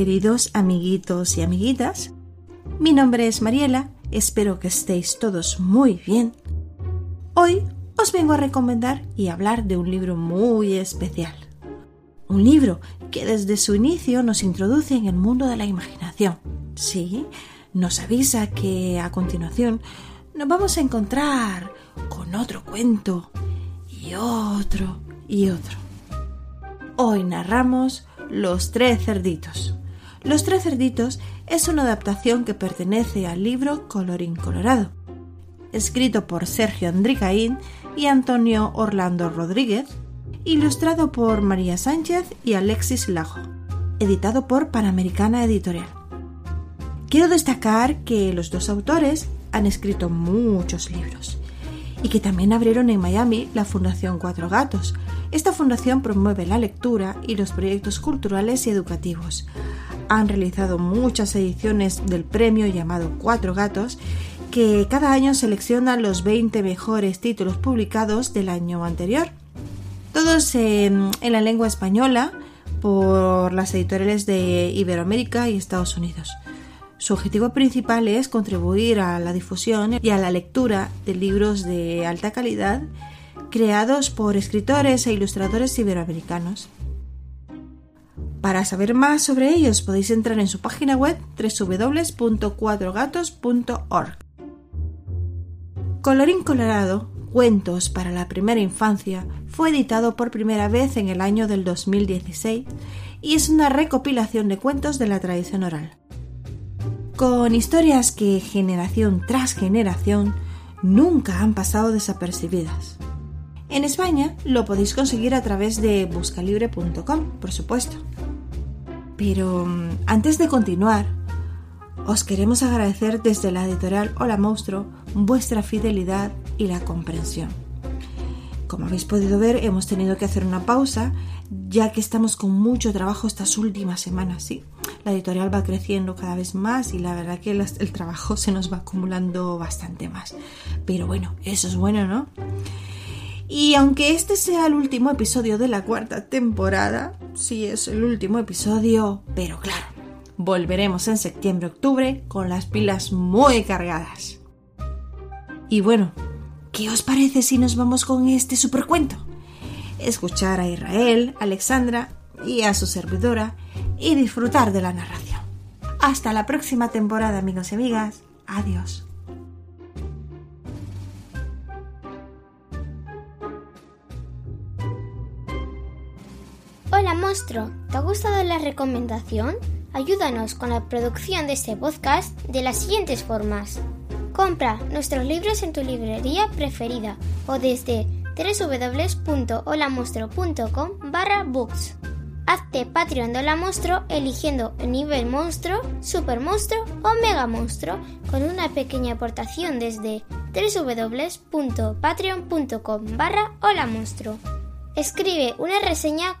Queridos amiguitos y amiguitas, mi nombre es Mariela, espero que estéis todos muy bien. Hoy os vengo a recomendar y hablar de un libro muy especial. Un libro que desde su inicio nos introduce en el mundo de la imaginación. Sí, nos avisa que a continuación nos vamos a encontrar con otro cuento y otro y otro. Hoy narramos Los tres cerditos. Los tres cerditos es una adaptación que pertenece al libro Colorín Colorado, escrito por Sergio Andricaín y Antonio Orlando Rodríguez, ilustrado por María Sánchez y Alexis Lajo, editado por Panamericana Editorial. Quiero destacar que los dos autores han escrito muchos libros y que también abrieron en Miami la Fundación Cuatro Gatos. Esta fundación promueve la lectura y los proyectos culturales y educativos. Han realizado muchas ediciones del premio llamado Cuatro Gatos que cada año selecciona los 20 mejores títulos publicados del año anterior. Todos en, en la lengua española por las editoriales de Iberoamérica y Estados Unidos. Su objetivo principal es contribuir a la difusión y a la lectura de libros de alta calidad creados por escritores e ilustradores iberoamericanos. Para saber más sobre ellos podéis entrar en su página web www.cuatrogatos.org. Colorín Colorado, Cuentos para la primera infancia, fue editado por primera vez en el año del 2016 y es una recopilación de cuentos de la tradición oral. Con historias que generación tras generación nunca han pasado desapercibidas. En España lo podéis conseguir a través de buscalibre.com, por supuesto. Pero mm, antes de continuar, os queremos agradecer desde la editorial Hola Monstruo vuestra fidelidad y la comprensión. Como habéis podido ver, hemos tenido que hacer una pausa ya que estamos con mucho trabajo estas últimas semanas, sí. La editorial va creciendo cada vez más y la verdad que el, el trabajo se nos va acumulando bastante más. Pero bueno, eso es bueno, ¿no? Y aunque este sea el último episodio de la cuarta temporada, sí es el último episodio, pero claro, volveremos en septiembre-octubre con las pilas muy cargadas. Y bueno, ¿qué os parece si nos vamos con este supercuento? Escuchar a Israel, Alexandra y a su servidora y disfrutar de la narración. Hasta la próxima temporada, amigos y amigas. Adiós. Monstruo. ¿Te ha gustado la recomendación? Ayúdanos con la producción de este podcast de las siguientes formas. Compra nuestros libros en tu librería preferida o desde www.holamonstruo.com barra books. Hazte Patreon de Hola Monstruo eligiendo nivel monstruo, super monstruo o mega monstruo con una pequeña aportación desde www.patreon.com barra Hola. Escribe una reseña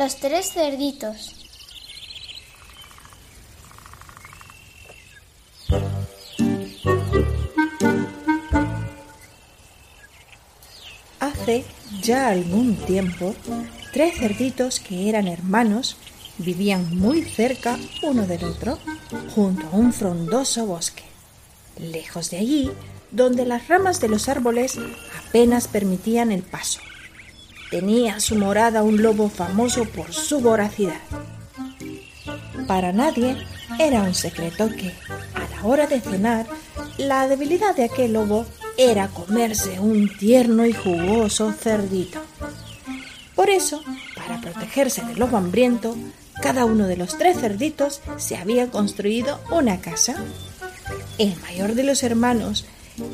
Los tres cerditos. Hace ya algún tiempo, tres cerditos que eran hermanos vivían muy cerca uno del otro, junto a un frondoso bosque. Lejos de allí, donde las ramas de los árboles apenas permitían el paso. Tenía su morada un lobo famoso por su voracidad. Para nadie era un secreto que, a la hora de cenar, la debilidad de aquel lobo era comerse un tierno y jugoso cerdito. Por eso, para protegerse del lobo hambriento, cada uno de los tres cerditos se había construido una casa. El mayor de los hermanos,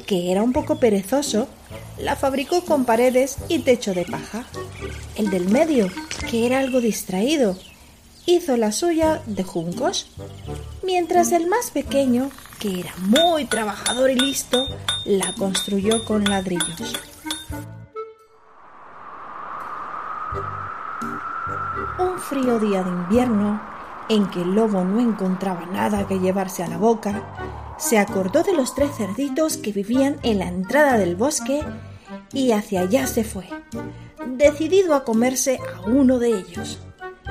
que era un poco perezoso, la fabricó con paredes y techo de paja. El del medio, que era algo distraído, hizo la suya de juncos, mientras el más pequeño, que era muy trabajador y listo, la construyó con ladrillos. Un frío día de invierno, en que el lobo no encontraba nada que llevarse a la boca, se acordó de los tres cerditos que vivían en la entrada del bosque y hacia allá se fue, decidido a comerse a uno de ellos.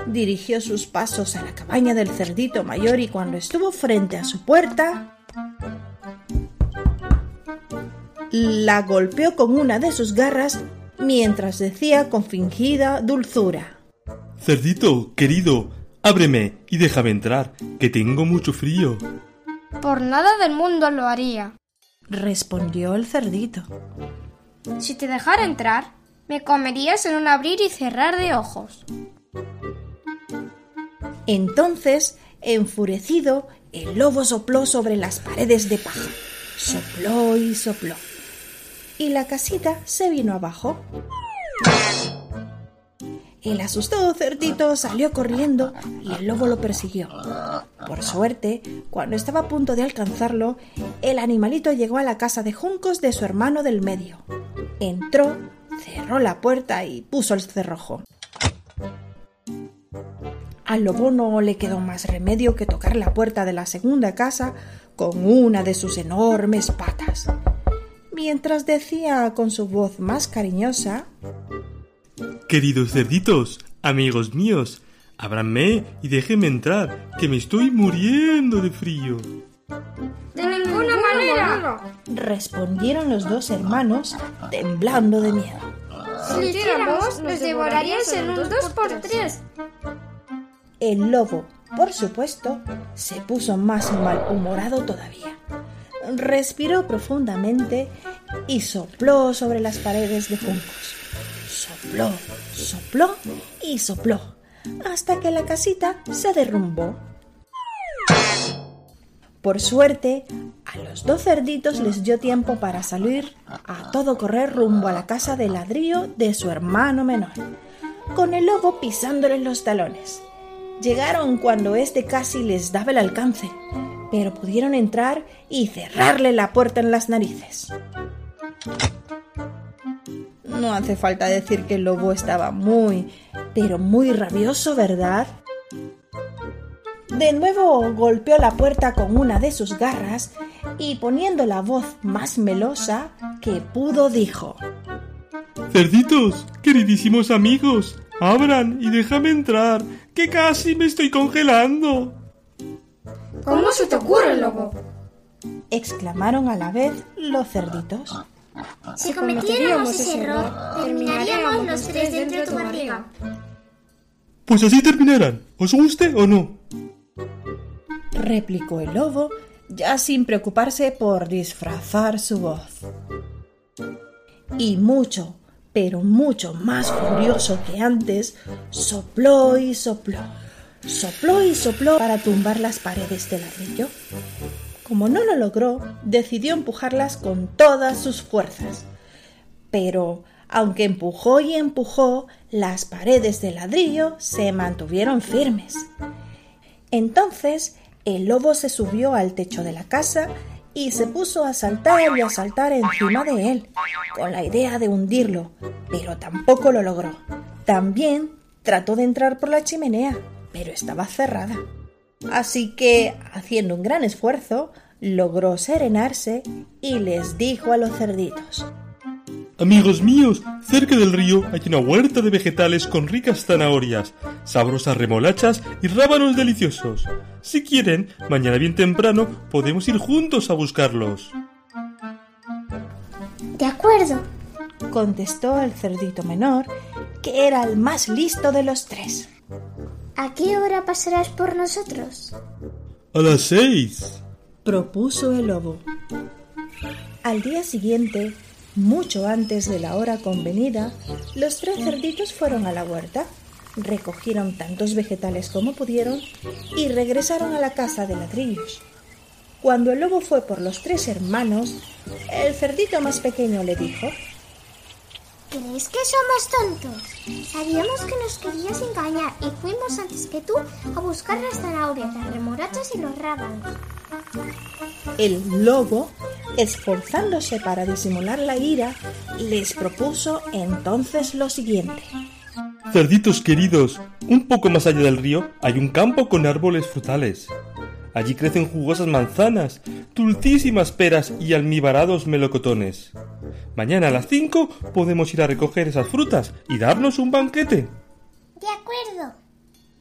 Dirigió sus pasos a la cabaña del cerdito mayor y cuando estuvo frente a su puerta, la golpeó con una de sus garras mientras decía con fingida dulzura. Cerdito, querido, ábreme y déjame entrar, que tengo mucho frío. Por nada del mundo lo haría. respondió el cerdito. Si te dejara entrar, me comerías en un abrir y cerrar de ojos. Entonces, enfurecido, el lobo sopló sobre las paredes de paja. Sopló y sopló. Y la casita se vino abajo. El asustado cerdito salió corriendo y el lobo lo persiguió. Por suerte, cuando estaba a punto de alcanzarlo, el animalito llegó a la casa de juncos de su hermano del medio. Entró, cerró la puerta y puso el cerrojo. Al lobo no le quedó más remedio que tocar la puerta de la segunda casa con una de sus enormes patas, mientras decía con su voz más cariñosa Queridos cerditos, amigos míos, ábranme y déjenme entrar, que me estoy muriendo de frío. ¡De ninguna manera! respondieron los dos hermanos, temblando de miedo. Si lo hiciéramos, nos devorarías en un dos por tres. El lobo, por supuesto, se puso más malhumorado todavía. Respiró profundamente y sopló sobre las paredes de juncos. Sopló, sopló y sopló, hasta que la casita se derrumbó. Por suerte, a los dos cerditos les dio tiempo para salir a todo correr rumbo a la casa de ladrillo de su hermano menor, con el lobo pisándoles los talones. Llegaron cuando éste casi les daba el alcance, pero pudieron entrar y cerrarle la puerta en las narices. No hace falta decir que el lobo estaba muy, pero muy rabioso, ¿verdad? De nuevo golpeó la puerta con una de sus garras y poniendo la voz más melosa que pudo dijo Cerditos, queridísimos amigos, abran y déjame entrar, que casi me estoy congelando. ¿Cómo se te ocurre, lobo? exclamaron a la vez los cerditos. Si cometiéramos ese error, terminaríamos los tres dentro de tu barriga. Pues así terminarán, ¿os guste o no? replicó el lobo, ya sin preocuparse por disfrazar su voz. Y mucho, pero mucho más furioso que antes, sopló y sopló, sopló y sopló para tumbar las paredes de ladrillo. Como no lo logró, decidió empujarlas con todas sus fuerzas. Pero, aunque empujó y empujó, las paredes de ladrillo se mantuvieron firmes. Entonces el lobo se subió al techo de la casa y se puso a saltar y a saltar encima de él, con la idea de hundirlo, pero tampoco lo logró. También trató de entrar por la chimenea, pero estaba cerrada. Así que, haciendo un gran esfuerzo, logró serenarse y les dijo a los cerditos Amigos míos, cerca del río hay una huerta de vegetales con ricas zanahorias, sabrosas remolachas y rábanos deliciosos. Si quieren, mañana bien temprano podemos ir juntos a buscarlos. De acuerdo, contestó el cerdito menor, que era el más listo de los tres. ¿A qué hora pasarás por nosotros? A las seis, propuso el lobo. Al día siguiente, mucho antes de la hora convenida, los tres cerditos fueron a la huerta, recogieron tantos vegetales como pudieron y regresaron a la casa de ladrillos. Cuando el lobo fue por los tres hermanos, el cerdito más pequeño le dijo ¿Crees que somos tontos? Sabíamos que nos querías engañar y fuimos antes que tú a buscar las zanahorias, las remorachas y los rábanos. El lobo, esforzándose para disimular la ira, les propuso entonces lo siguiente. Cerditos queridos, un poco más allá del río hay un campo con árboles frutales. Allí crecen jugosas manzanas, dulcísimas peras y almibarados melocotones. Mañana a las cinco podemos ir a recoger esas frutas y darnos un banquete. De acuerdo.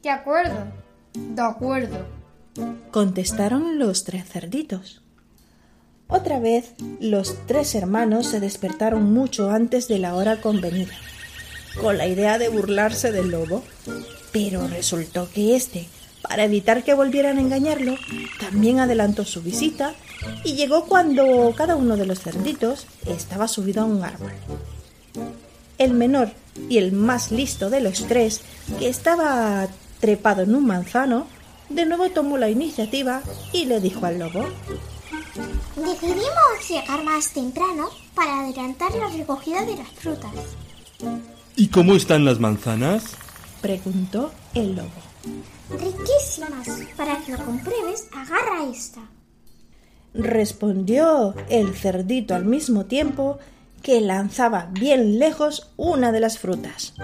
De acuerdo. De acuerdo. Contestaron los tres cerditos. Otra vez los tres hermanos se despertaron mucho antes de la hora convenida, con la idea de burlarse del lobo, pero resultó que éste, para evitar que volvieran a engañarlo, también adelantó su visita y llegó cuando cada uno de los cerditos estaba subido a un árbol. El menor y el más listo de los tres, que estaba trepado en un manzano, de nuevo tomó la iniciativa y le dijo al lobo Decidimos llegar más temprano para adelantar la recogida de las frutas. ¿Y cómo están las manzanas? preguntó el lobo. Riquísimas. Para que lo compruebes, agarra esta. Respondió el cerdito al mismo tiempo que lanzaba bien lejos una de las frutas.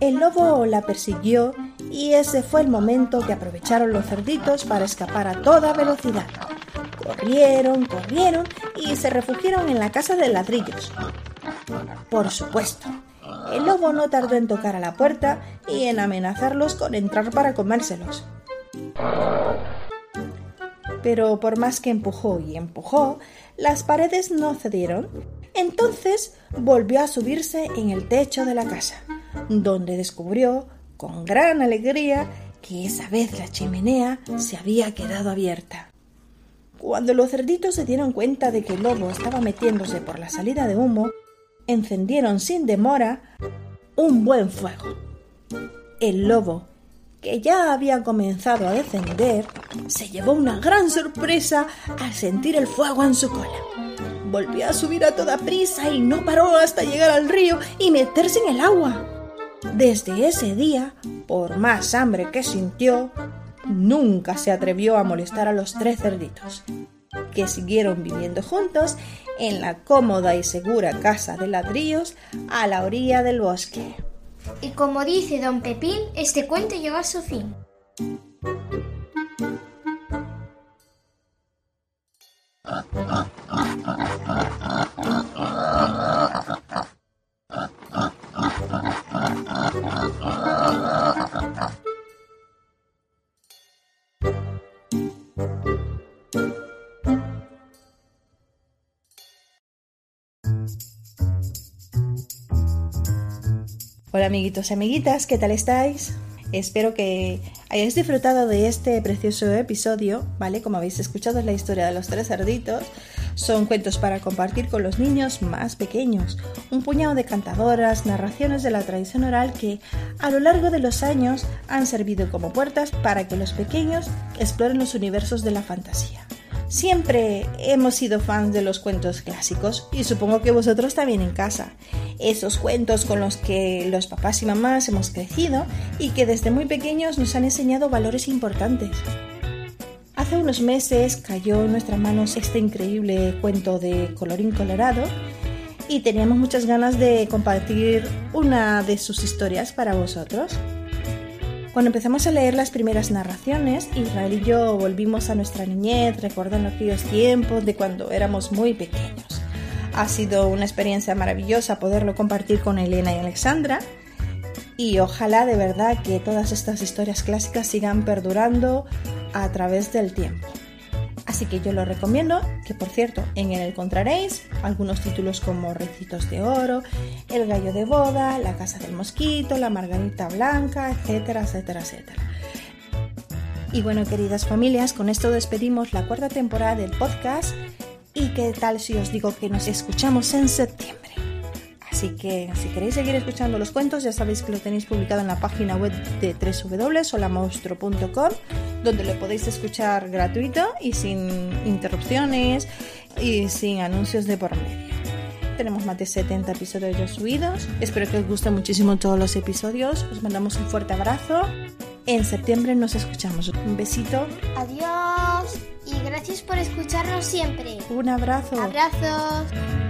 El lobo la persiguió y ese fue el momento que aprovecharon los cerditos para escapar a toda velocidad. Corrieron, corrieron y se refugiaron en la casa de ladrillos. Por supuesto, el lobo no tardó en tocar a la puerta y en amenazarlos con entrar para comérselos. Pero por más que empujó y empujó, las paredes no cedieron. Entonces volvió a subirse en el techo de la casa, donde descubrió, con gran alegría, que esa vez la chimenea se había quedado abierta. Cuando los cerditos se dieron cuenta de que el lobo estaba metiéndose por la salida de humo, encendieron sin demora un buen fuego. El lobo, que ya había comenzado a descender, se llevó una gran sorpresa al sentir el fuego en su cola. Volvió a subir a toda prisa y no paró hasta llegar al río y meterse en el agua. Desde ese día, por más hambre que sintió, nunca se atrevió a molestar a los tres cerditos, que siguieron viviendo juntos en la cómoda y segura casa de ladrillos a la orilla del bosque. Y como dice don Pepín, este cuento llega a su fin. Hola amiguitos y amiguitas, ¿qué tal estáis? Espero que hayáis disfrutado de este precioso episodio, ¿vale? Como habéis escuchado es la historia de los tres cerditos. Son cuentos para compartir con los niños más pequeños. Un puñado de cantadoras, narraciones de la tradición oral que a lo largo de los años han servido como puertas para que los pequeños exploren los universos de la fantasía. Siempre hemos sido fans de los cuentos clásicos y supongo que vosotros también en casa. Esos cuentos con los que los papás y mamás hemos crecido y que desde muy pequeños nos han enseñado valores importantes. Hace unos meses cayó en nuestras manos este increíble cuento de Colorín Colorado y teníamos muchas ganas de compartir una de sus historias para vosotros. Cuando empezamos a leer las primeras narraciones, Israel y yo volvimos a nuestra niñez, recordando aquellos tiempos de cuando éramos muy pequeños. Ha sido una experiencia maravillosa poderlo compartir con Elena y Alexandra y ojalá de verdad que todas estas historias clásicas sigan perdurando a través del tiempo. Así que yo lo recomiendo, que por cierto, en él encontraréis algunos títulos como Recitos de Oro, El Gallo de Boda, La Casa del Mosquito, La Margarita Blanca, etcétera, etcétera, etcétera. Y bueno, queridas familias, con esto despedimos la cuarta temporada del podcast. ¿Y qué tal si os digo que nos escuchamos en septiembre? Así que si queréis seguir escuchando los cuentos, ya sabéis que lo tenéis publicado en la página web de www.solamonstro.com, donde lo podéis escuchar gratuito y sin interrupciones y sin anuncios de por medio. Tenemos más de 70 episodios ya subidos. Espero que os gusten muchísimo todos los episodios. Os mandamos un fuerte abrazo. En septiembre nos escuchamos. Un besito. Adiós y gracias por escucharnos siempre. Un abrazo. Abrazos.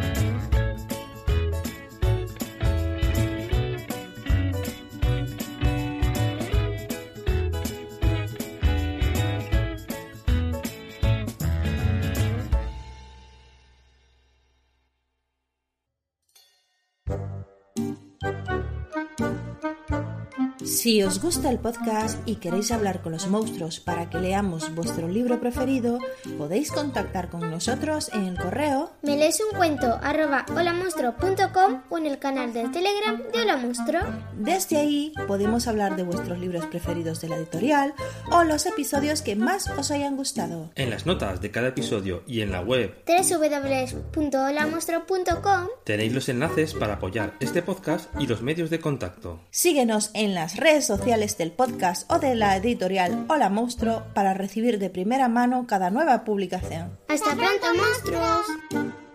Si os gusta el podcast y queréis hablar con los monstruos para que leamos vuestro libro preferido, podéis contactar con nosotros en el correo Me lees un cuento arroba holamonstruo.com o en el canal de Telegram de Hola Monstruo. Desde ahí podemos hablar de vuestros libros preferidos de la editorial o los episodios que más os hayan gustado. En las notas de cada episodio y en la web www.holamonstruo.com tenéis los enlaces para apoyar este podcast y los medios de contacto. Síguenos en las redes sociales del podcast o de la editorial Hola Monstruo para recibir de primera mano cada nueva publicación. ¡Hasta pronto, monstruos!